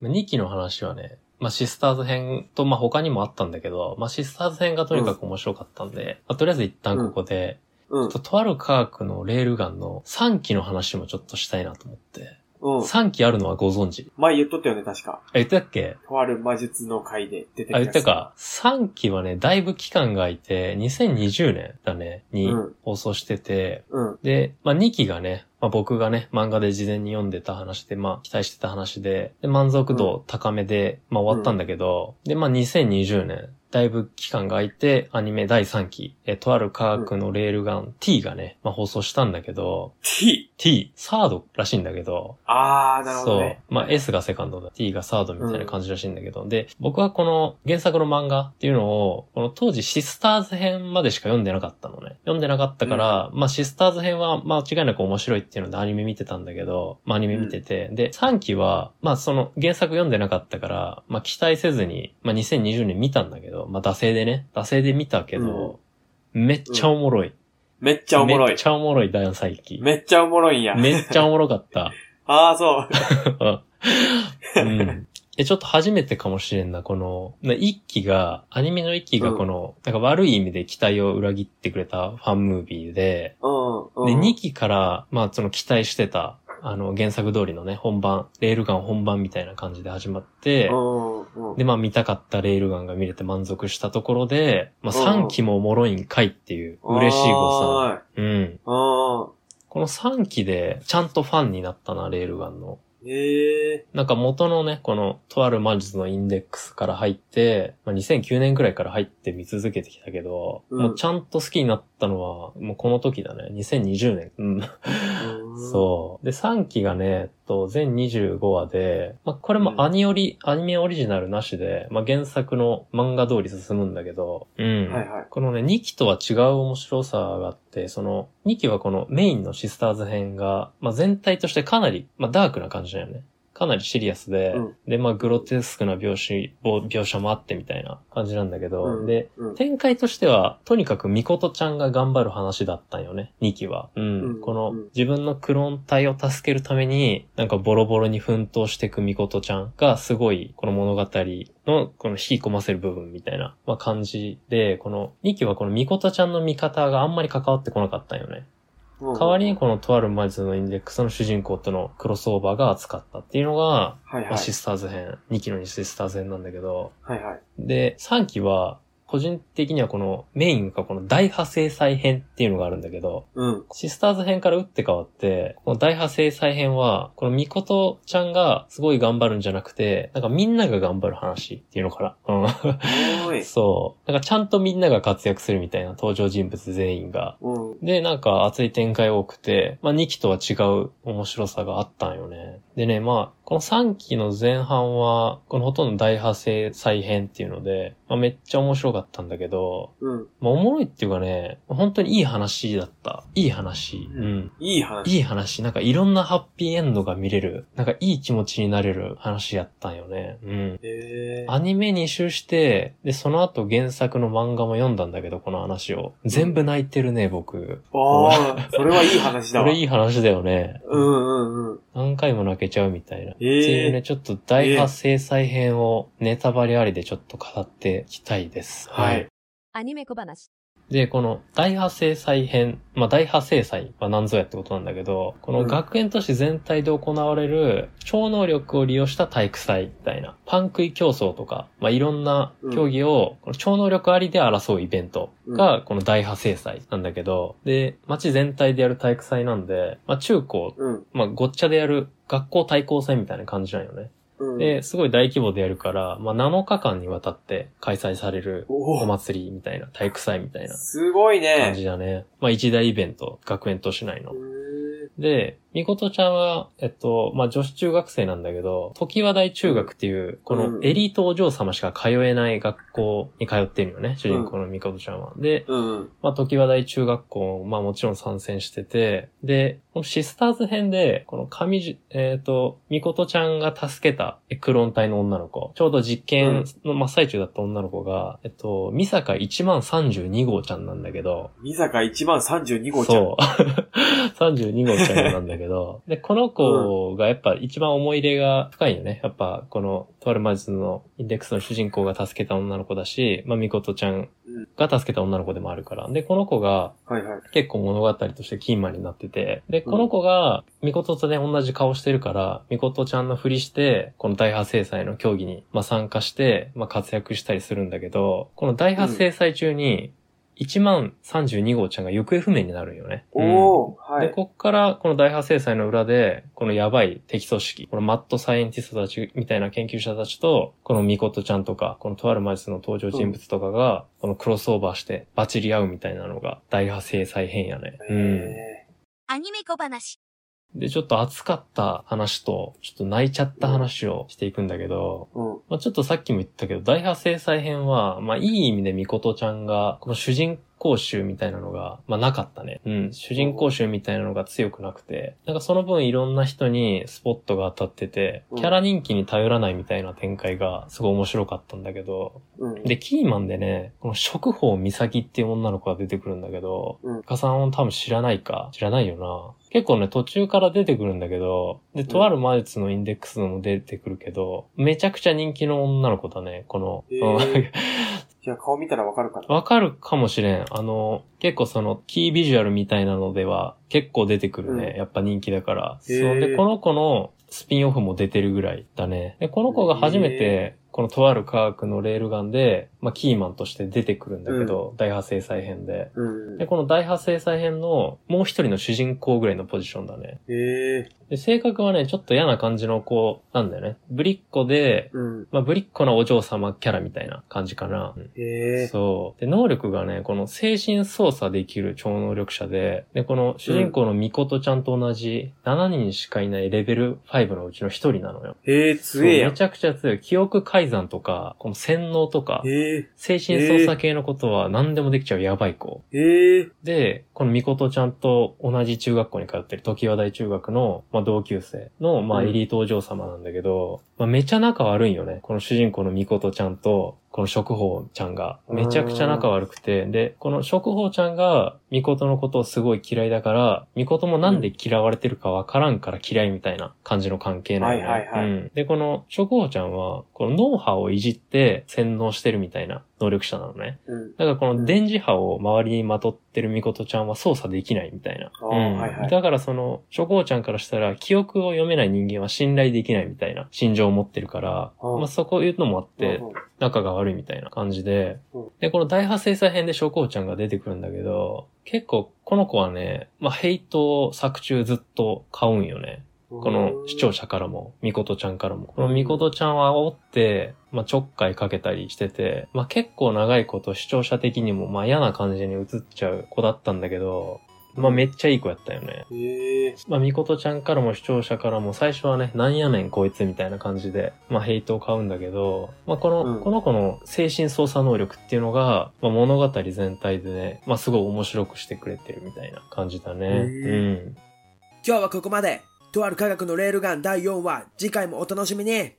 まあ2期の話はね、まあシスターズ編と、まあ他にもあったんだけど、まあシスターズ編がとにかく面白かったんで、まあとりあえず一旦ここで、うんちょっ。ととある科学のレールガンの3期の話もちょっとしたいなと思って。うん。3期あるのはご存知？前言っとったよね、確か。あ、言ったっけ？とある魔術の回で出てきたあ、言ったか。3期はね、だいぶ期間が空いて、2020年だね、にうん放送してて、うん。で、まあ2期がね、まあ僕がね、漫画で事前に読んでた話で、まあ期待してた話で、で満足度高めで、まあ終わったんだけど、で、まあ2020年、だいぶ期間が空いて、アニメ第3期、え、とある科学のレールガン T がね、まあ放送したんだけど、T! T、サードらしいんだけど、あー、なるほどね。そう。まあ S がセカンドだ。T がサードみたいな感じらしいんだけど。で、僕はこの原作の漫画っていうのを、この当時シスターズ編までしか読んでなかったのね。読んでなかったから、まあシスターズ編は間違いなく面白いっていうのでアニメ見てたんだけど、まあアニメ見てて。で、3期は、まあその原作読んでなかったから、まあ期待せずに、まあ2020年見たんだけど、まあ惰性でね、惰性で見たけど、めっちゃおもろい。めっちゃおもろいめっ。ちゃおもろい第3期。めっちゃおもろいんや。めっちゃおもろかった。あー、そう。うん。え、ちょっと初めてかもしれんな、この、な一期が、アニメの一期がこの、なんか悪い意味で期待を裏切ってくれたファンムービーで、うん。うん。で、二期から、まあその期待してた、あの、原作通りのね、本番、レールガン本番みたいな感じで始まって、うん。うん。で、まあ見たかったレールガンが見れて満足したところで、まあうん3期もおもろいんかいっていう、嬉しい誤算。うん。この3期で、ちゃんとファンになったな、レールガンの。へえなんか元のね、この、とある魔術のインデックスから入って、まあ、2009年くらいから入って見続けてきたけど、うんもうちゃんと好きになったのは、もうこの時だね。2020年。うん。ー。そう。で、3期がね、えっと、全25話で、まあ、これもアニオリ、アニメオリジナルなしで、まあ、原作の漫画通り進むんだけど、うん。はいはいこのね、2期とは違う面白さがあって、その、2期はこのメインのシスターズ編が、まあ、全体としてかなり、まあ、ダークな感じだよね。かなりシリアスで、うんで、まあ、グロテスクな描写、描写もあってみたいな感じなんだけど、うんで、うん。展開としては、とにかくミコトちゃんが頑張る話だったんよね、2期は。うん。うんこのうん、自分のクローン体を助けるために、なんかボロボロに奮闘していくミコトちゃんが、すごい、この物語の、この引き込ませる部分みたいな、まあ、感じで、この2期はこのミコトちゃんの味方があんまり関わってこなかったんよね。代代わりにこのとある魔術のインデックスの主人公とのクロスオーバーが扱ったっていうのが、はいはい。まあシスターズ編、2期のシスターズ編なんだけど、はいはい。で、3期は、個人的にはこのメインがこの大破制裁編っていうのがあるんだけど、うん。シスターズ編から打って変わって、この大破制裁編は、このミコトちゃんがすごい頑張るんじゃなくて、なんかみんなが頑張る話っていうのかな。おうーん。い。そう。なんかちゃんとみんなが活躍するみたいな登場人物全員が。うん。で、なんか熱い展開多くて、まあ2期とは違う面白さがあったんよね。でね、まあ、この3期の前半は、このほとんど大派生再編っていうので、まあめっちゃ面白かったんだけど、うん。まあおもろいっていうかね、本当にいい話だった。いい話。うん。いい話。いい話。なんかいろんなハッピーエンドが見れる。なんかいい気持ちになれる話やったんよね。うん。へえアニメ2周して、で、その後原作の漫画も読んだんだけど、この話を。全部泣いてるね、僕。ああ、それはいい話だわ。これいい話だよね。うんうんうん。何回も泣けちゃうみたいな。ええっていうね、ちょっと大破制裁編をネタバレありでちょっと語っていきたいです。はい。アニメ小話。で、この大破制裁編、まあ大破制裁は何ぞやってことなんだけど、この学園都市全体で行われる超能力を利用した体育祭みたいな、パン食い競争とか、まあいろんな競技を、この超能力ありで争うイベントが、この大破制裁なんだけど、で、街全体でやる体育祭なんで、まあ中高、うん。まあごっちゃでやる学校対抗戦みたいな感じなんよね。うん。で、すごい大規模でやるから、まあ7日間にわたって開催されるお祭りみたいな、体育祭みたいなすごい感じね。だね。まあ一大イベント、学園都市内ので、みことちゃんは、えっと、まあ女子中学生なんだけど、時和大中学っていう、このエリートお嬢様しか通えない学校に通ってるよね、主人公のみことちゃんは。で、うん。まあ、時和大中学校、まあもちろん参戦してて、で、このシスターズ編で、この上じ、えっ、と、みことちゃんが助けたえクローン隊の女の子、ちょうど実験の真っ最中だった女の子が、えっと、ミサカ1万32号ちゃんなんだけど、三坂1番32号ちゃん。そう。32号ちゃんなんだけけど、で、この子がやっぱ一番思い入れが深いよね。やっぱ、この、とある魔術のインデックスの主人公が助けた女の子だし、まあ、みことちゃんが助けた女の子でもあるから。で、この子が。結構物語としてキーマンになってて、で、この子が、みこととね、同じ顔してるから、みことちゃんのふりして、この大破制裁の競技に、まあ、参加して、まあ、活躍したりするんだけど、この大破制裁中に、1万32号ちゃんが行方不明になるんよね。うんおー、はで、い。こっから、この大破制裁の裏で、このやばい敵組織、このマッドサイエンティストたちみたいな研究者たちと、このミコトちゃんとか、このとある魔術の登場人物とかが、このクロスオーバーしてバチり合うみたいなのが大破制裁編やね。うん。へアニメ小話。で、ちょっと熱かった話と、ちょっと泣いちゃった話をしていくんだけど、ーうん。まあ、ちょっとさっきも言ったけど、大破制裁編は、まあ、いい意味でミコトちゃんが、この主人公集みたいなのが、まあ、なかったね。うん。主人公集みたいなのが強くなくて、なんかその分いろんな人にスポットが当たってて、うんキャラ人気に頼らないみたいな展開がすごい面白かったんだけど、うん。で、キーマンでね、この食宝美咲っていう女の子が出てくるんだけど、うんかさん多分知らないか知らないよな。結構ね、途中から出てくるんだけど、で、とある魔術のインデックスのも出てくるけど、めちゃくちゃ人気の女の子だね、この。へー じゃあ顔見たらわかるかな？わかるかもしれん。あの、結構その、キービジュアルみたいなのでは、結構出てくるね。うんやっぱ人気だから。そう。で、この子のスピンオフも出てるぐらいだね。で、この子が初めて、このとある科学のレールガンで、まあ、キーマンとして出てくるんだけど、大破制裁編で。うん。で、この大破制裁編のもう一人の主人公ぐらいのポジションだね。へえ。で、性格はね、ちょっと嫌な感じの子なんだよね。ぶりっ子で、うん。まあ、ぶりっ子なお嬢様キャラみたいな感じかな。うんへえ。そう。で、能力がね、この精神操作できる超能力者で、で、この主人公のミコトちゃんと同じ7人しかいないレベル5のうちの1人なのよ。へえ、強えやめちゃくちゃ強い。記憶改ざんとか、この洗脳とか、へえ。精神操作系のことは何でもできちゃうやばい子。へえ。で、このミコトちゃんと同じ中学校に通ってる時和大中学の、まあ、同級生の、まあ、うんエリートお嬢様なんだけど、まあ、めちゃ仲悪いんよね。この主人公のミコトちゃんと、この食宝ちゃんが。めちゃくちゃ仲悪くて、で、この食宝ちゃんが、ミコトのことをすごい嫌いだから、ミコトもなんで嫌われてるかわからんから嫌いみたいな感じの関係なのね。はいはいはいうん。で、この食宝ちゃんは、この脳波をいじって洗脳してるみたいな能力者なのね。うん。だからこの電磁波を周りにまとってるミコトちゃんは操作できないみたいな。うんはいはいだからその、諸行ちゃんからしたら記憶を読めない人間は信頼できないみたいな心情を持ってるから、まあそこいうのもあってうん仲が悪いみたいな感じでうん、で、この大破制裁編で諸行ちゃんが出てくるんだけど、結構この子はね、まあヘイトを作中ずっと買うんよね。この視聴者からも、ミコトちゃんからも。このミコトちゃんは煽って、まあ、ちょっかいかけたりしてて、まあ、結構長いこと視聴者的にも、まあ、嫌な感じに映っちゃう子だったんだけど、まあ、めっちゃいい子やったよね。へえ。まあ、ミコトちゃんからも視聴者からも最初はね、なんやねんこいつみたいな感じで、まあ、ヘイトを買うんだけど、まあ、この、うんこの子の精神操作能力っていうのが、まあ、物語全体でね、まあ、すごい面白くしてくれてるみたいな感じだね。へうん。今日はここまで。とある科学のレールガン第4話、次回もお楽しみに。